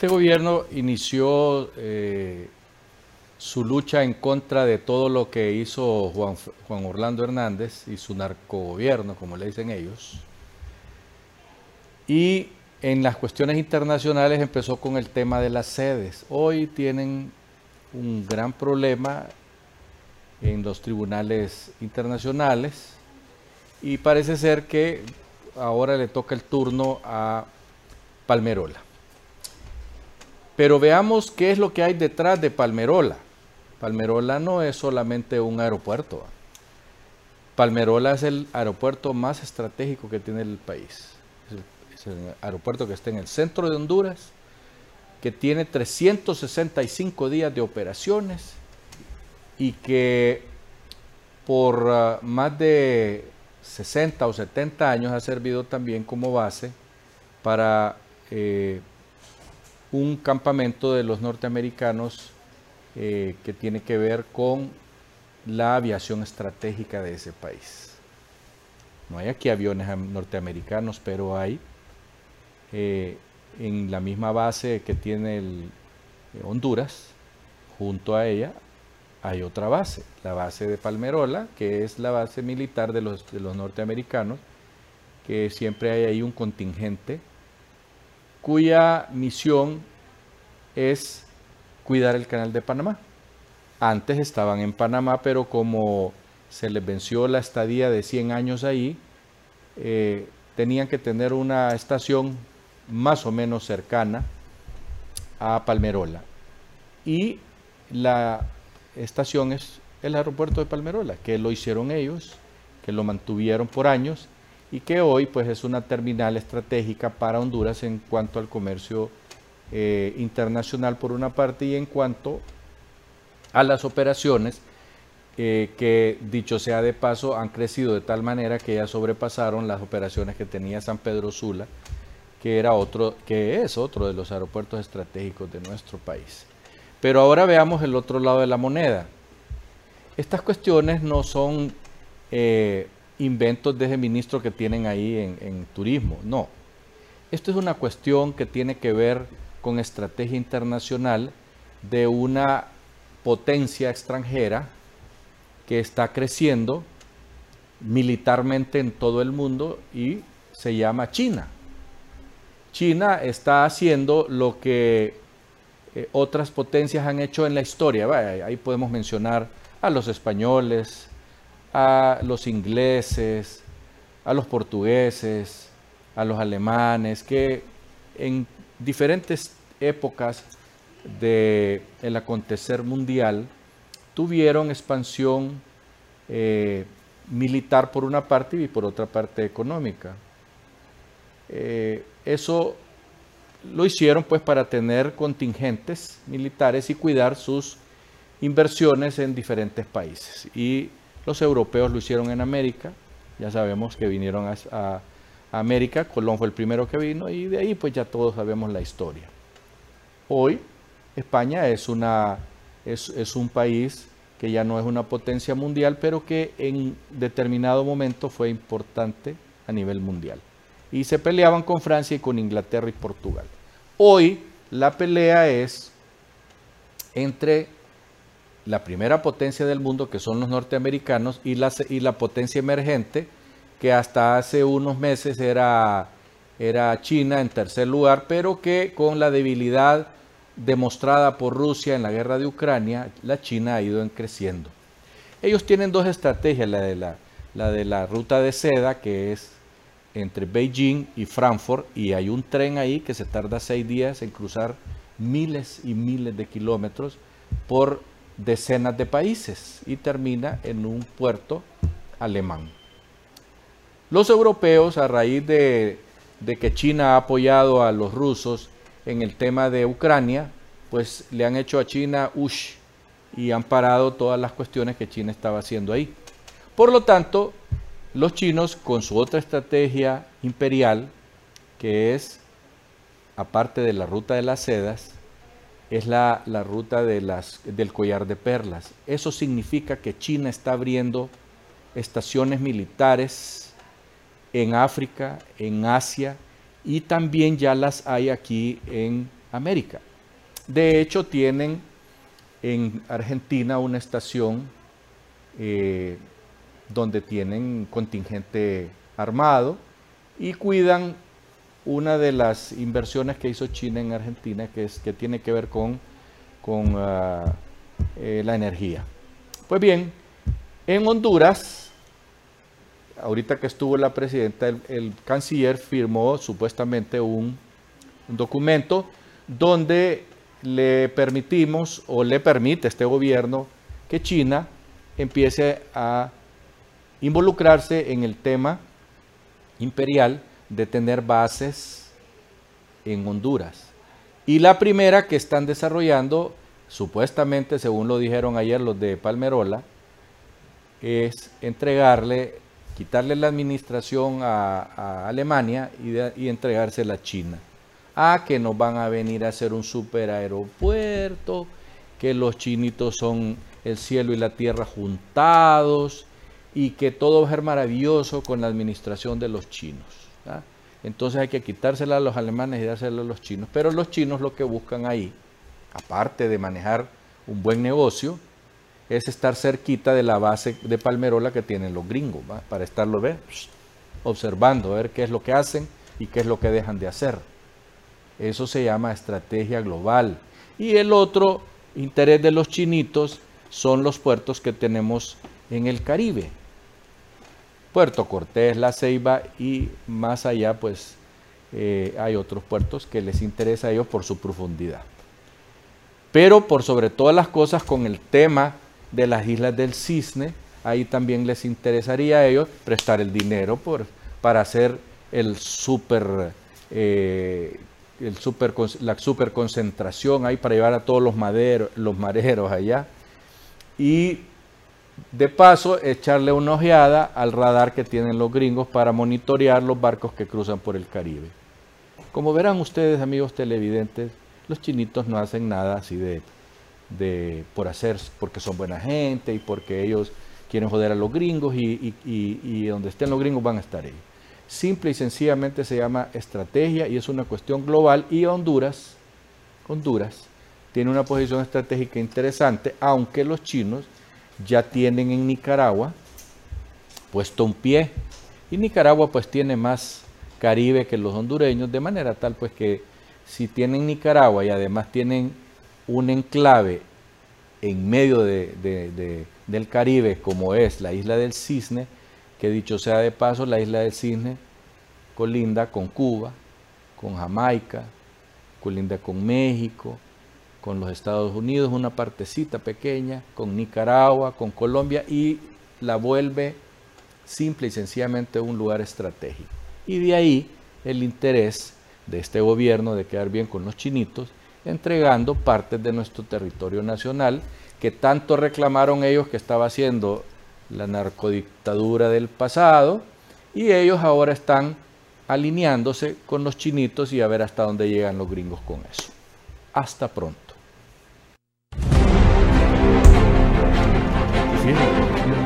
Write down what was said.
Este gobierno inició eh, su lucha en contra de todo lo que hizo Juan, Juan Orlando Hernández y su narcogobierno, como le dicen ellos. Y en las cuestiones internacionales empezó con el tema de las sedes. Hoy tienen un gran problema en los tribunales internacionales y parece ser que ahora le toca el turno a Palmerola. Pero veamos qué es lo que hay detrás de Palmerola. Palmerola no es solamente un aeropuerto. Palmerola es el aeropuerto más estratégico que tiene el país. Es el, aeropuerto que está en el centro de Honduras, que tiene 365 días de operaciones y que por uh, más de 60 o 70 años ha servido también como base para eh, un campamento de los norteamericanos eh, que tiene que ver con la aviación estratégica de ese país. No hay aquí aviones norteamericanos, pero hay eh, en la misma base que tiene eh, Honduras, junto a ella hay otra base, la base de Palmerola, que es la base militar de los, de los norteamericanos, que siempre hay ahí un contingente cuya misión es cuidar el canal de Panamá. Antes estaban en Panamá, pero como se les venció la estadía de 100 años ahí, eh, tenían que tener una estación más o menos cercana a Palmerola. Y la estación es el aeropuerto de Palmerola, que lo hicieron ellos, que lo mantuvieron por años y que hoy pues es una terminal estratégica para Honduras en cuanto al comercio eh, internacional por una parte y en cuanto a las operaciones eh, que dicho sea de paso han crecido de tal manera que ya sobrepasaron las operaciones que tenía San Pedro Sula que era otro que es otro de los aeropuertos estratégicos de nuestro país. Pero ahora veamos el otro lado de la moneda. Estas cuestiones no son eh, inventos de ese ministro que tienen ahí en, turismo no esto es una cuestión que tiene que ver con estrategia internacional de una potencia extranjera que está creciendo militarmente en todo el mundo y se llama China. China está haciendo lo que eh, otras potencias han hecho en la historia. ahí podemos mencionar a los españoles, a los ingleses, a los portugueses, a los alemanes, que en diferentes épocas del acontecer mundial tuvieron expansión eh, militar por una parte y por otra parte económica. Eh, eso lo hicieron pues para tener contingentes militares y cuidar sus inversiones en diferentes países. Y los europeos lo hicieron en América, ya sabemos que vinieron a América, Colón fue el primero que vino y de ahí pues ya todos sabemos la historia. Hoy España es, una, es, es un país que ya no es una potencia mundial, pero que en determinado momento fue importante a nivel mundial. Y se peleaban con Francia y con Inglaterra y Portugal. Hoy la pelea es entre la primera potencia del mundo, que son los norteamericanos, y la, y la potencia emergente, que hasta hace unos meses era, era China en tercer lugar, pero que con la debilidad demostrada por Rusia en la guerra de Ucrania, la China ha ido creciendo. Ellos tienen dos estrategias, la de la, la de la ruta de seda, que es entre Beijing y Frankfurt, y hay un tren ahí que se tarda seis días en cruzar miles y miles de kilómetros por decenas de países y termina en un puerto alemán. Los europeos, a raíz de, que China ha apoyado a los rusos en el tema de Ucrania, pues le han hecho a China ush y han parado todas las cuestiones que China estaba haciendo ahí. Por lo tanto, los chinos con su otra estrategia imperial, que es, aparte de la ruta de las sedas, es la, la ruta de las, del collar de perlas. Eso significa que China está abriendo estaciones militares en África, en Asia y también ya las hay aquí en América. De hecho, tienen en Argentina una estación eh, donde tienen contingente armado y cuidan una de las inversiones que hizo China en Argentina, que, es, que tiene que ver con, con ah, eh, la energía. Pues bien, en Honduras, ahorita que estuvo la presidenta, el, canciller firmó supuestamente un, un documento donde le permitimos o le permite a este gobierno que China empiece a involucrarse en el tema imperial de tener bases en Honduras. Y la primera que están desarrollando, supuestamente, según lo dijeron ayer los de Palmerola, es entregarle, quitarle la administración a, Alemania y, y entregársela a China. Ah, que nos van a venir a hacer un super aeropuerto, que los chinitos son el cielo y la tierra juntados y que todo va a ser maravilloso con la administración de los chinos. Entonces hay que quitársela a los alemanes y dársela a los chinos. Pero los chinos lo que buscan ahí, aparte de manejar un buen negocio, es estar cerquita de la base de palmerola que tienen los gringos, para estarlo ver, observando, a ver qué es lo que hacen y qué es lo que dejan de hacer. Eso se llama estrategia global. Y el otro interés de los chinitos son los puertos que tenemos en el Caribe. Puerto Cortés, La Ceiba y más allá pues eh, hay otros puertos que les interesa a ellos por su profundidad. Pero por sobre todas las cosas con el tema de las islas del cisne, ahí también les interesaría a ellos prestar el dinero por, para hacer el super, eh, el super, la super concentración ahí para llevar a todos los, maderos, los mareros allá. Y de paso, echarle una ojeada al radar que tienen los gringos para monitorear los barcos que cruzan por el Caribe. Como verán ustedes, amigos televidentes, los chinitos no hacen nada así de, de por hacer, porque son buena gente y porque ellos quieren joder a los gringos y, y donde estén los gringos van a estar ahí. Simple y sencillamente se llama estrategia y es una cuestión global y Honduras, Honduras tiene una posición estratégica interesante, aunque los chinos ya tienen en Nicaragua puesto un pie. Y Nicaragua pues tiene más Caribe que los hondureños, de manera tal pues que si tienen Nicaragua y además tienen un enclave en medio de, del Caribe como es la isla del Cisne, que dicho sea de paso, la isla del Cisne colinda con Cuba, con Jamaica, colinda con México, con los Estados Unidos, una partecita pequeña, con Nicaragua, con Colombia y la vuelve simple y sencillamente un lugar estratégico. Y de ahí el interés de este gobierno de quedar bien con los chinitos, entregando partes de nuestro territorio nacional que tanto reclamaron ellos que estaba haciendo la narcodictadura del pasado y ellos ahora están alineándose con los chinitos y a ver hasta dónde llegan los gringos con eso. Hasta pronto. Virgem.